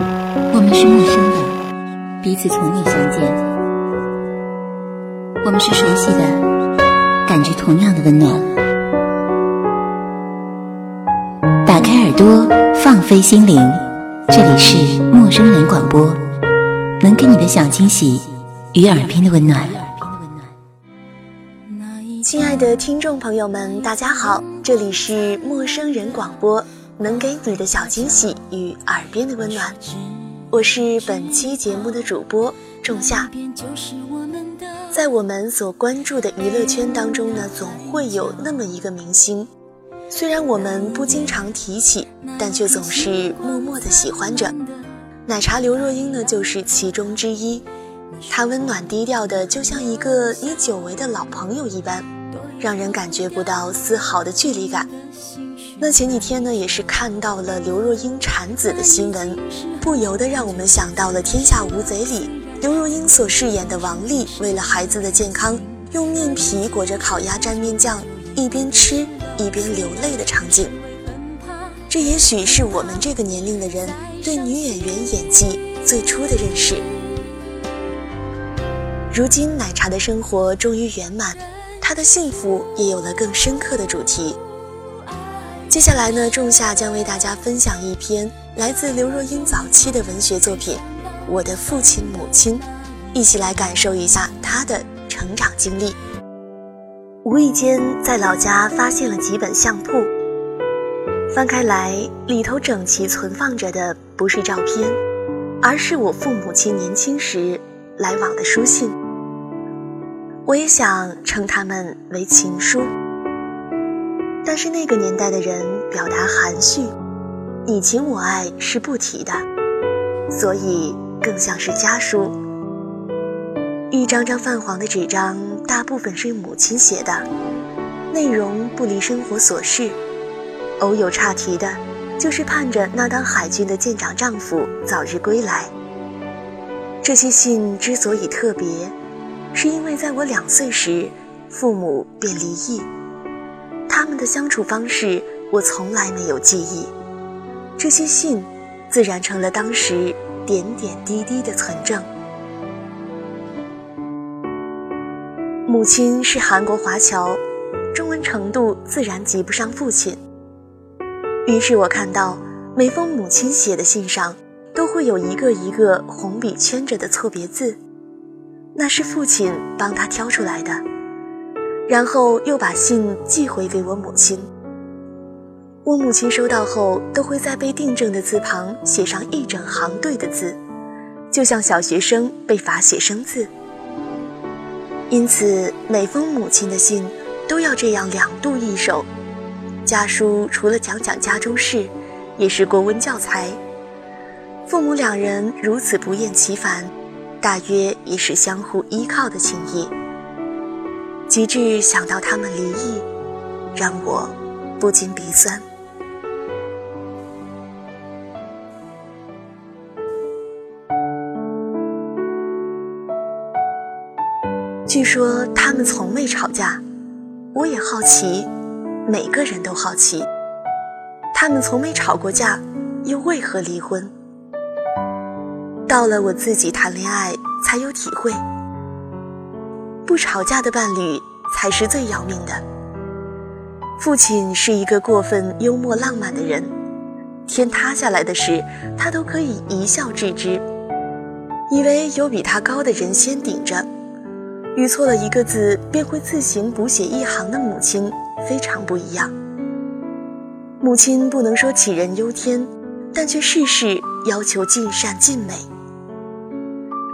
我们是陌生的，彼此从未相见。我们是熟悉的，感觉同样的温暖。打开耳朵，放飞心灵，这里是陌生人广播，能给你的小惊喜与耳边的温暖。亲爱的听众朋友们，大家好，这里是陌生人广播，能给你的小惊喜与耳边的温暖。我是本期节目的主播仲夏。在我们所关注的娱乐圈当中呢，总会有那么一个明星，虽然我们不经常提起，但却总是默默的喜欢着。奶茶刘若英呢，就是其中之一。她温暖低调的，就像一个你久违的老朋友一般，让人感觉不到丝毫的距离感。那前几天呢，也是看到了刘若英产子的新闻，不由得让我们想到了《天下无贼》里刘若英所饰演的王丽，为了孩子的健康，用面皮裹着烤鸭蘸面酱，一边吃一边流泪的场景。这也许是我们这个年龄的人对女演员演技最初的认识。如今奶茶的生活终于圆满，她的幸福也有了更深刻的主题。接下来呢，仲夏将为大家分享一篇来自刘若英早期的文学作品《我的父亲母亲》，一起来感受一下她的成长经历。无意间在老家发现了几本相簿，翻开来，里头整齐存放着的不是照片，而是我父母亲年轻时来往的书信。我也想称他们为情书。但是那个年代的人表达含蓄，你情我爱是不提的，所以更像是家书。一张张泛黄的纸张，大部分是母亲写的，内容不离生活琐事，偶有岔题的，就是盼着那当海军的舰长丈夫早日归来。这些信之所以特别，是因为在我两岁时，父母便离异。他们的相处方式，我从来没有记忆。这些信，自然成了当时点点滴滴的存证。母亲是韩国华侨，中文程度自然及不上父亲。于是我看到每封母亲写的信上，都会有一个一个红笔圈着的错别字，那是父亲帮他挑出来的。然后又把信寄回给我母亲。我母亲收到后，都会在被订正的字旁写上一整行对的字，就像小学生被罚写生字。因此，每封母亲的信都要这样两度一手。家书除了讲讲家中事，也是国文教材。父母两人如此不厌其烦，大约也是相互依靠的情谊。极致想到他们离异，让我不禁鼻酸。据说他们从未吵架，我也好奇，每个人都好奇，他们从没吵过架，又为何离婚？到了我自己谈恋爱，才有体会。不吵架的伴侣才是最要命的。父亲是一个过分幽默浪漫的人，天塌下来的事，他都可以一笑置之，以为有比他高的人先顶着，语错了一个字便会自行补写一行的母亲非常不一样。母亲不能说杞人忧天，但却事事要求尽善尽美。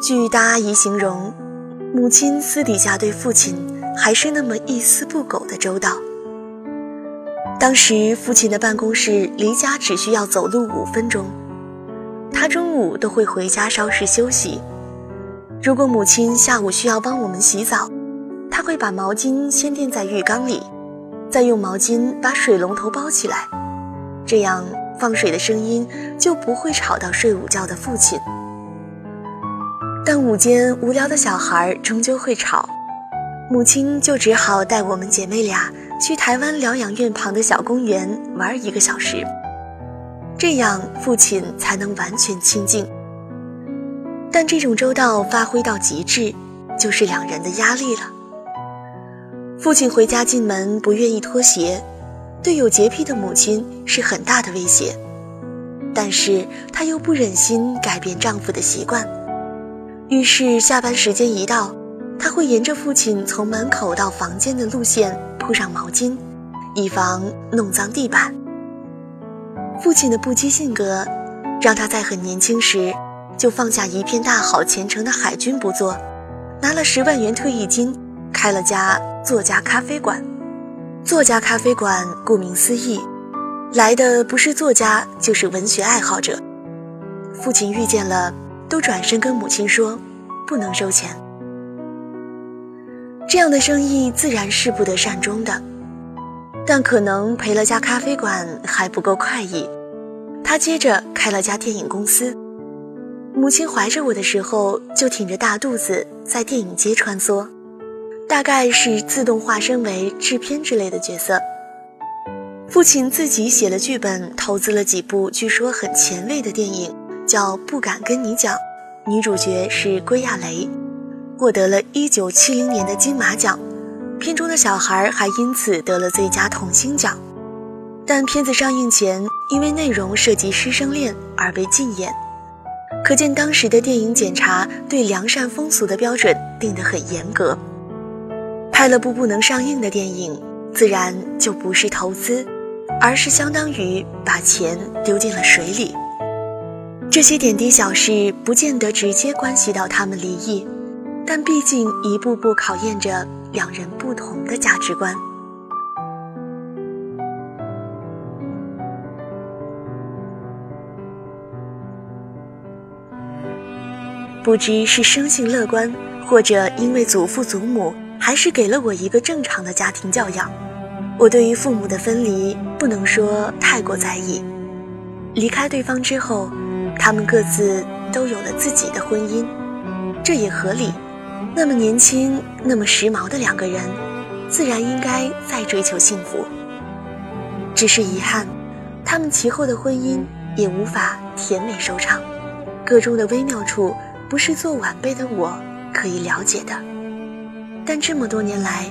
据大阿姨形容。母亲私底下对父亲还是那么一丝不苟的周到。当时父亲的办公室离家只需要走路五分钟，他中午都会回家稍事休息。如果母亲下午需要帮我们洗澡，他会把毛巾先垫在浴缸里，再用毛巾把水龙头包起来，这样放水的声音就不会吵到睡午觉的父亲。但午间无聊的小孩终究会吵，母亲就只好带我们姐妹俩去台湾疗养院旁的小公园玩一个小时。这样父亲才能完全清静。但这种周到发挥到极致，就是两人的压力了。父亲回家进门不愿意脱鞋，对有洁癖的母亲是很大的威胁。但是她又不忍心改变丈夫的习惯，于是下班时间一到，他会沿着父亲从门口到房间的路线铺上毛巾，以防弄脏地板。父亲的不羁性格，让他在很年轻时就放下一片大好前程的海军不做，拿了十万元退役金，开了家作家咖啡馆。作家咖啡馆顾名思义。来的不是作家，就是文学爱好者。父亲遇见了，都转身跟母亲说，不能收钱。这样的生意自然是不得善终的，但可能赔了家咖啡馆还不够快意，他接着开了家电影公司。母亲怀着我的时候，就挺着大肚子在电影街穿梭，大概是自动化身为制片之类的角色。父亲自己写了剧本，投资了几部据说很前卫的电影，叫《不敢跟你讲》，女主角是归亚蕾，获得了一九七零年的金马奖，片中的小孩还因此得了最佳童星奖。但片子上映前，因为内容涉及师生恋而被禁演，可见当时的电影检查对良善风俗的标准定得很严格。拍了部不能上映的电影，自然就不是投资。而是相当于把钱丢进了水里。这些点滴小事不见得直接关系到他们离异，但毕竟一步步考验着两人不同的价值观。不知是生性乐观，或者因为祖父祖母还是给了我一个正常的家庭教养。我对于父母的分离不能说太过在意，离开对方之后，他们各自都有了自己的婚姻，这也合理。那么年轻、那么时髦的两个人，自然应该再追求幸福。只是遗憾，他们其后的婚姻也无法甜美收场，个中的微妙处不是做晚辈的我可以了解的。但这么多年来，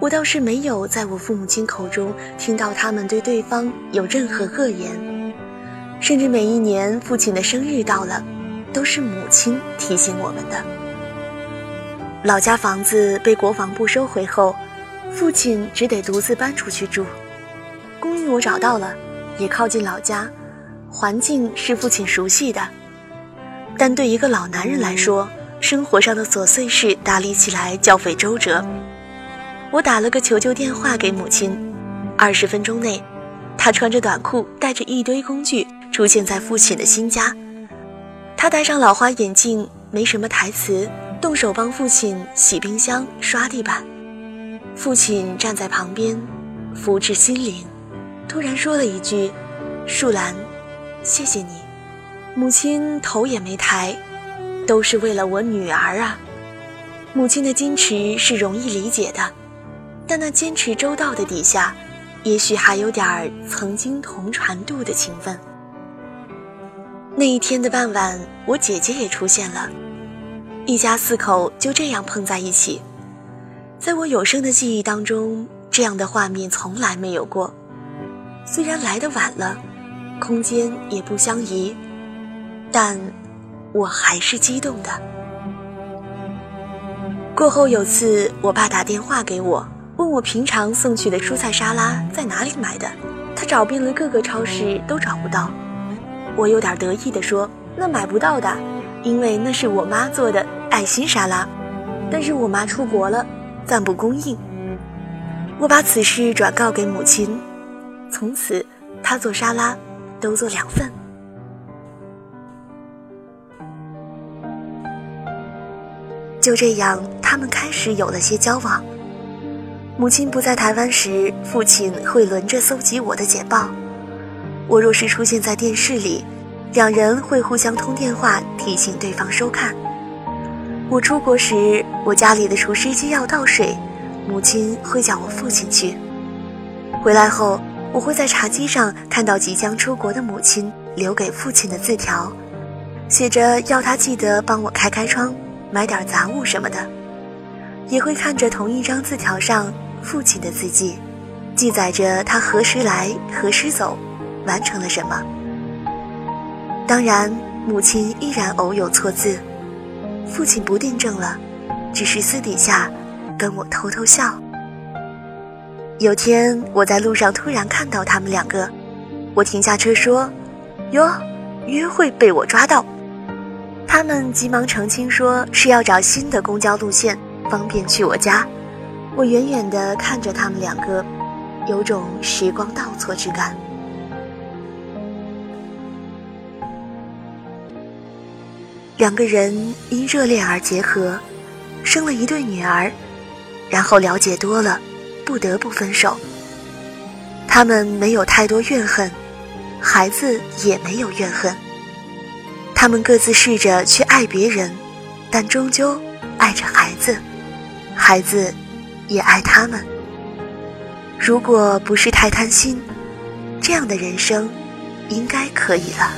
我倒是没有在我父母亲口中听到他们对对方有任何恶言，甚至每一年父亲的生日到了，都是母亲提醒我们的。老家房子被国防部收回后，父亲只得独自搬出去住。公寓我找到了，也靠近老家，环境是父亲熟悉的，但对一个老男人来说，生活上的琐碎事打理起来较费周折。我打了个求救电话给母亲，二十分钟内，她穿着短裤，带着一堆工具出现在父亲的新家。他戴上老花眼镜，没什么台词，动手帮父亲洗冰箱、刷地板。父亲站在旁边，福至心灵，突然说了一句：“树兰，谢谢你。”母亲头也没抬，都是为了我女儿啊。母亲的矜持是容易理解的。但那坚持周到的底下，也许还有点儿曾经同船渡的情分。那一天的傍晚，我姐姐也出现了，一家四口就这样碰在一起。在我有生的记忆当中，这样的画面从来没有过。虽然来的晚了，空间也不相宜，但我还是激动的。过后有次，我爸打电话给我。问我平常送去的蔬菜沙拉在哪里买的，他找遍了各个超市都找不到。我有点得意地说：“那买不到的，因为那是我妈做的爱心沙拉，但是我妈出国了，暂不供应。”我把此事转告给母亲，从此她做沙拉都做两份。就这样，他们开始有了些交往。母亲不在台湾时，父亲会轮着搜集我的简报。我若是出现在电视里，两人会互相通电话提醒对方收看。我出国时，我家里的除湿机要倒水，母亲会叫我父亲去。回来后，我会在茶几上看到即将出国的母亲留给父亲的字条，写着要他记得帮我开开窗，买点杂物什么的。也会看着同一张字条上父亲的字迹，记载着他何时来何时走，完成了什么。当然，母亲依然偶有错字，父亲不订正了，只是私底下跟我偷偷笑。有天我在路上突然看到他们两个，我停下车说：“哟，约会被我抓到。”他们急忙澄清说是要找新的公交路线，方便去我家。我远远地看着他们两个，有种时光倒错之感。两个人因热恋而结合，生了一对女儿，然后了解多了，不得不分手。他们没有太多怨恨，孩子也没有怨恨。他们各自试着去爱别人，但终究爱着孩子，孩子也爱他们。如果不是太贪心，这样的人生应该可以了。